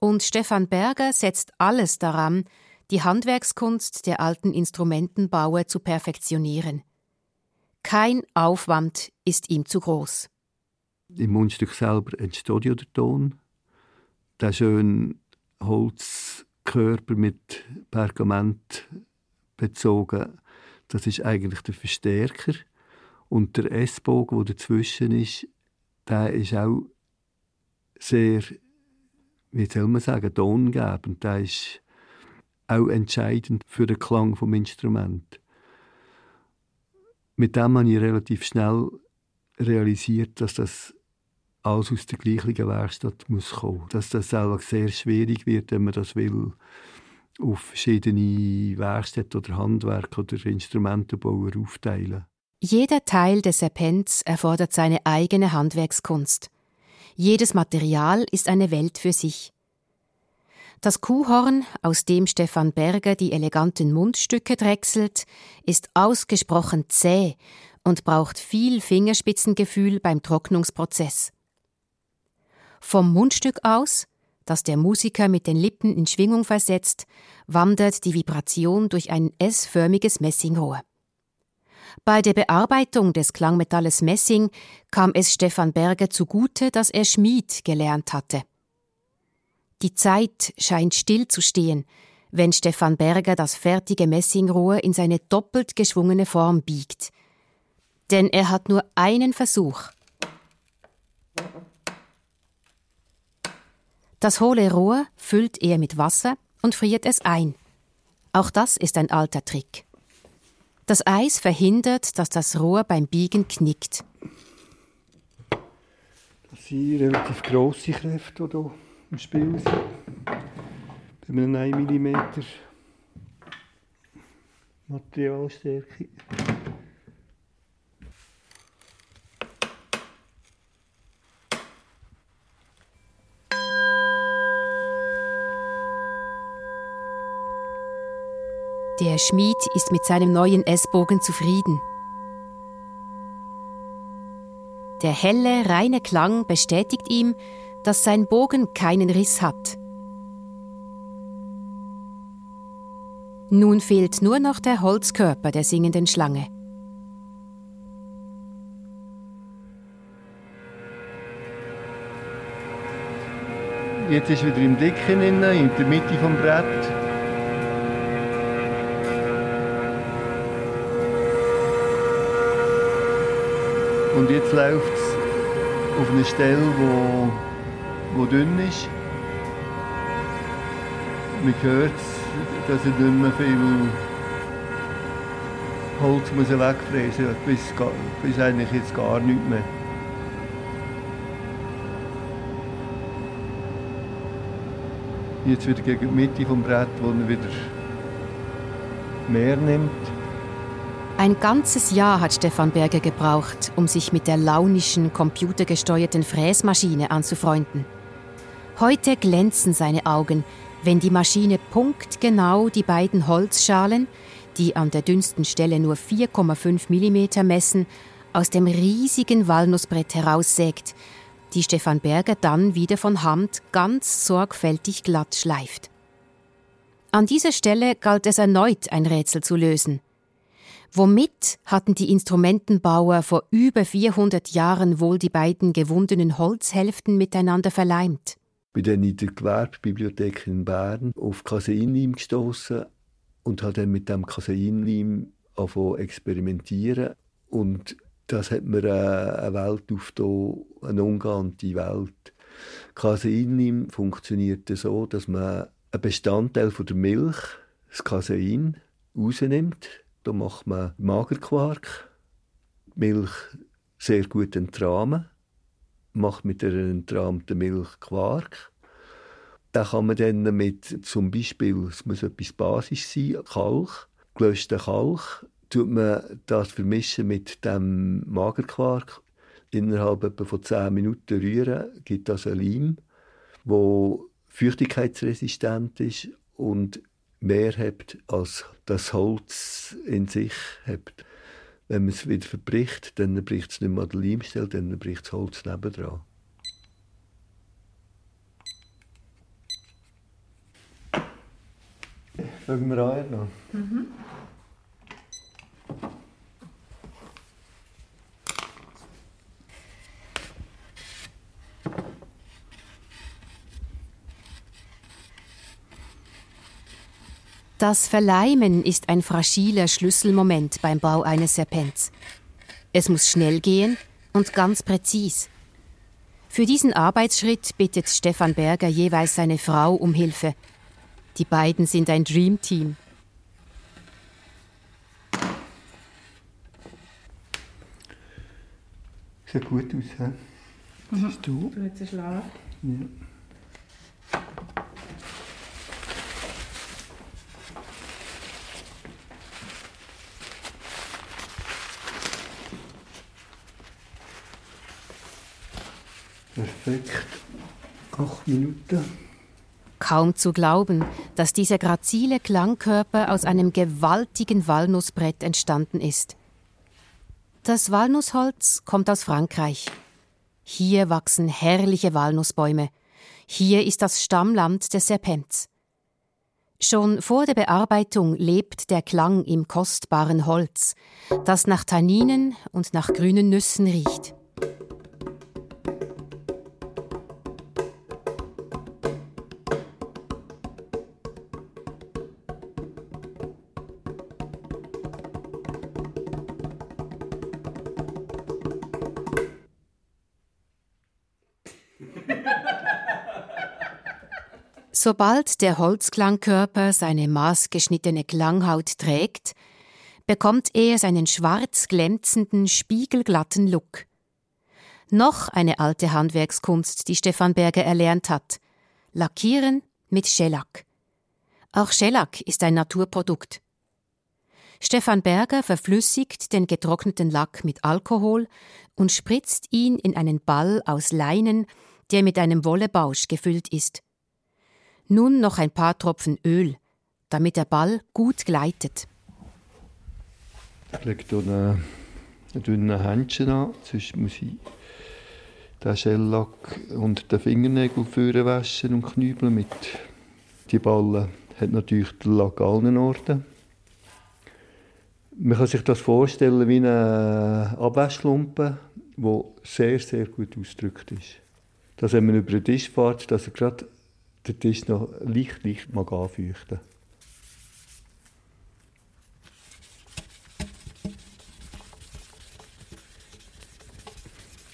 Und Stefan Berger setzt alles daran, die Handwerkskunst der alten Instrumentenbauer zu perfektionieren. Kein Aufwand ist ihm zu groß. Im Mundstück selber entsteht ja der Ton. Der schöne Holzkörper mit Pergament bezogen, das ist eigentlich der Verstärker. Und der S-Bogen, der dazwischen ist, der ist auch sehr, wie soll man sagen, tongebend. Der ist auch entscheidend für den Klang vom Instrument. Mit dem habe ich relativ schnell realisiert, dass das alles aus der gleichen Werkstatt muss kommen. Dass das auch sehr schwierig wird, wenn man das will, auf verschiedene Werkstätten oder Handwerk oder Instrumentenbauer aufteilen. Jeder Teil des Serpents erfordert seine eigene Handwerkskunst. Jedes Material ist eine Welt für sich. Das Kuhhorn, aus dem Stefan Berger die eleganten Mundstücke drechselt, ist ausgesprochen zäh und braucht viel Fingerspitzengefühl beim Trocknungsprozess. Vom Mundstück aus, das der Musiker mit den Lippen in Schwingung versetzt, wandert die Vibration durch ein S-förmiges Messingrohr. Bei der Bearbeitung des Klangmetalles Messing kam es Stefan Berger zugute, dass er Schmied gelernt hatte. Die Zeit scheint still zu stehen, wenn Stefan Berger das fertige Messingrohr in seine doppelt geschwungene Form biegt. Denn er hat nur einen Versuch. Das hohle Rohr füllt er mit Wasser und friert es ein. Auch das ist ein alter Trick. Das Eis verhindert, dass das Rohr beim Biegen knickt. Das sind relativ grosse Kräfte, hier im Spiel sind. Bei einem 1 mm Materialstärke. Der Schmied ist mit seinem neuen Essbogen zufrieden. Der helle, reine Klang bestätigt ihm, dass sein Bogen keinen Riss hat. Nun fehlt nur noch der Holzkörper der singenden Schlange. Jetzt ist wieder im Dicken in der Mitte vom Brett. Und jetzt läuft es auf eine Stelle, wo, wo dünn ist. Man hört, dass er nicht mehr viel Holz muss wegfräsen muss, bis, bis eigentlich jetzt gar nichts mehr. Jetzt wieder gegen die Mitte des Brett, wo er wieder mehr nimmt. Ein ganzes Jahr hat Stefan Berger gebraucht, um sich mit der launischen, computergesteuerten Fräsmaschine anzufreunden. Heute glänzen seine Augen, wenn die Maschine punktgenau die beiden Holzschalen, die an der dünnsten Stelle nur 4,5 mm messen, aus dem riesigen Walnussbrett heraussägt, die Stefan Berger dann wieder von Hand ganz sorgfältig glatt schleift. An dieser Stelle galt es erneut ein Rätsel zu lösen. Womit hatten die Instrumentenbauer vor über 400 Jahren wohl die beiden gewundenen Holzhälften miteinander verleimt? Bin dann in der Gewerbebibliothek in Bern auf Caseinleim gestoßen und habe dann mit dem angefangen experimentieren. Und das hat mir eine Welt aufgetan, eine ungeahnte Welt. Caseinleim funktioniert so, dass man einen Bestandteil der Milch, das Casein, rausnimmt. Da macht man Magerquark, Milch sehr gut entrahmen, macht mit der entrahmten Milch Quark. Da kann man dann mit zum Beispiel, es muss etwas Basis sein, Kalk, gelöschten Kalk, tut man das vermischen mit dem Magerquark. Innerhalb etwa von 10 Minuten rühren, gibt das ein Leim, wo feuchtigkeitsresistent ist und mehr habt, als das Holz in sich habt. Wenn man es wieder verbricht, dann bricht es nicht mehr an der Leimstelle, dann bricht das Holz nebendran. Schauen wir an noch. Mhm. Das Verleimen ist ein fragiler Schlüsselmoment beim Bau eines Serpents. Es muss schnell gehen und ganz präzis. Für diesen Arbeitsschritt bittet Stefan Berger jeweils seine Frau um Hilfe. Die beiden sind ein Dreamteam. Sieht gut aus, hä? Mhm. Bist du? Du hast Schlaf. Ja. Perfekt. Acht Minuten. Kaum zu glauben, dass dieser grazile Klangkörper aus einem gewaltigen Walnussbrett entstanden ist. Das Walnussholz kommt aus Frankreich. Hier wachsen herrliche Walnussbäume. Hier ist das Stammland des Serpents. Schon vor der Bearbeitung lebt der Klang im kostbaren Holz, das nach Tanninen und nach grünen Nüssen riecht. Sobald der Holzklangkörper seine maßgeschnittene Klanghaut trägt, bekommt er seinen schwarz glänzenden, spiegelglatten Look. Noch eine alte Handwerkskunst, die Stefan Berger erlernt hat. Lackieren mit Schellack. Auch Schellack ist ein Naturprodukt. Stefan Berger verflüssigt den getrockneten Lack mit Alkohol und spritzt ihn in einen Ball aus Leinen, der mit einem Wollebausch gefüllt ist. Nun noch ein paar Tropfen Öl, damit der Ball gut gleitet. Ich lege hier einen, einen dünnen Händchen an, sonst muss ich den Schellack und den Fingernägel führen waschen und knübeln mit. Die Ballen hat natürlich den Lack allen Orten. Man kann sich das vorstellen wie eine Abwaschlumpe, die sehr, sehr gut ausgedrückt ist. Dass wenn man über den Tisch fährt, dass er gerade den Tisch noch leicht, leicht mag anfeuchten.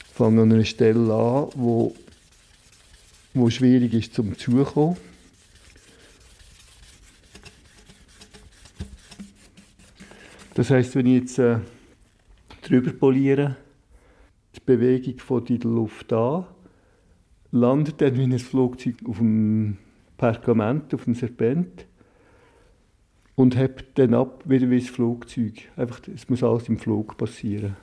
Ich fange an einer Stelle an, wo, wo schwierig ist zum Zukommen. Das heißt, wenn ich jetzt äh, drüber poliere, die Bewegung von der Luft an, landet dann wie ein Flugzeug auf dem Pergament, auf dem Serpent und hebt dann ab wieder wie ein Flugzeug. Einfach, es muss alles im Flug passieren.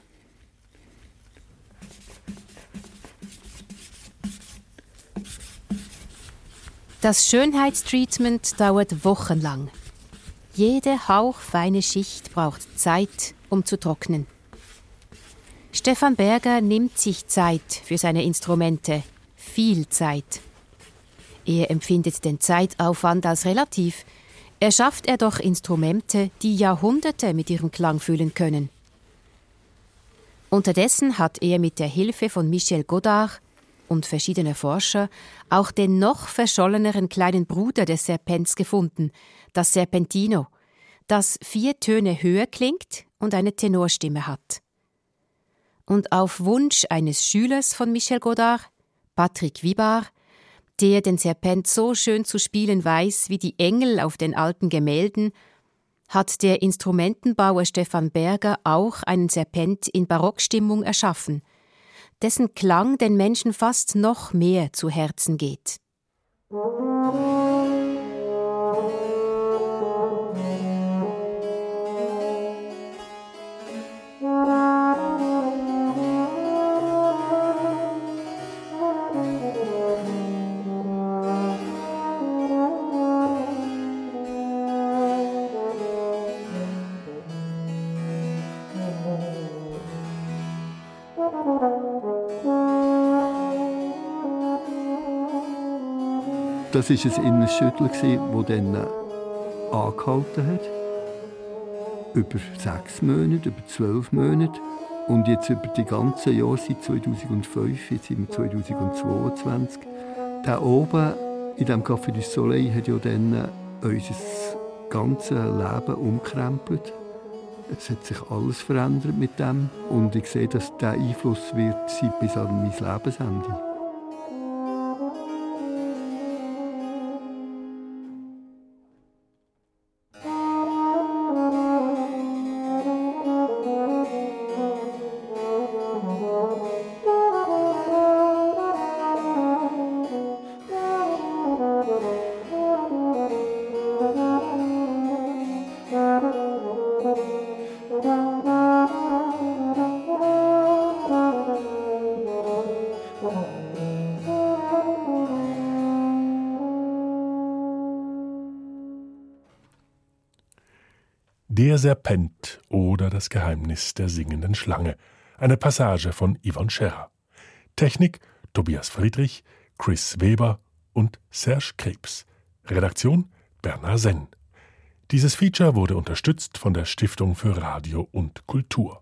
Das Schönheitstreatment dauert wochenlang. Jede hauchfeine Schicht braucht Zeit, um zu trocknen. Stefan Berger nimmt sich Zeit für seine Instrumente, viel Zeit. Er empfindet den Zeitaufwand als relativ. Er schafft er doch Instrumente, die Jahrhunderte mit ihrem Klang füllen können. Unterdessen hat er mit der Hilfe von Michel Godard und verschiedener Forscher auch den noch verscholleneren kleinen Bruder des Serpents gefunden, das Serpentino, das vier Töne höher klingt und eine Tenorstimme hat. Und auf Wunsch eines Schülers von Michel Godard Patrick Wibar, der den Serpent so schön zu spielen weiß wie die Engel auf den alten Gemälden, hat der Instrumentenbauer Stefan Berger auch einen Serpent in Barockstimmung erschaffen, dessen Klang den Menschen fast noch mehr zu Herzen geht. Das war ein Innenschüttel, wo dann angehalten hat. Über sechs Monate, über zwölf Monate. Und jetzt über die ganzen Jahre seit 2005, jetzt sind wir 2022. Da oben in diesem Café du Soleil hat ja dann unser ganzes Leben umkrempelt. Es hat sich alles verändert mit dem und ich sehe, dass der Einfluss wird bis an mein Lebensende. Der Serpent oder das Geheimnis der singenden Schlange. Eine Passage von Yvonne Scherrer. Technik Tobias Friedrich, Chris Weber und Serge Krebs. Redaktion Bernhard Senn. Dieses Feature wurde unterstützt von der Stiftung für Radio und Kultur.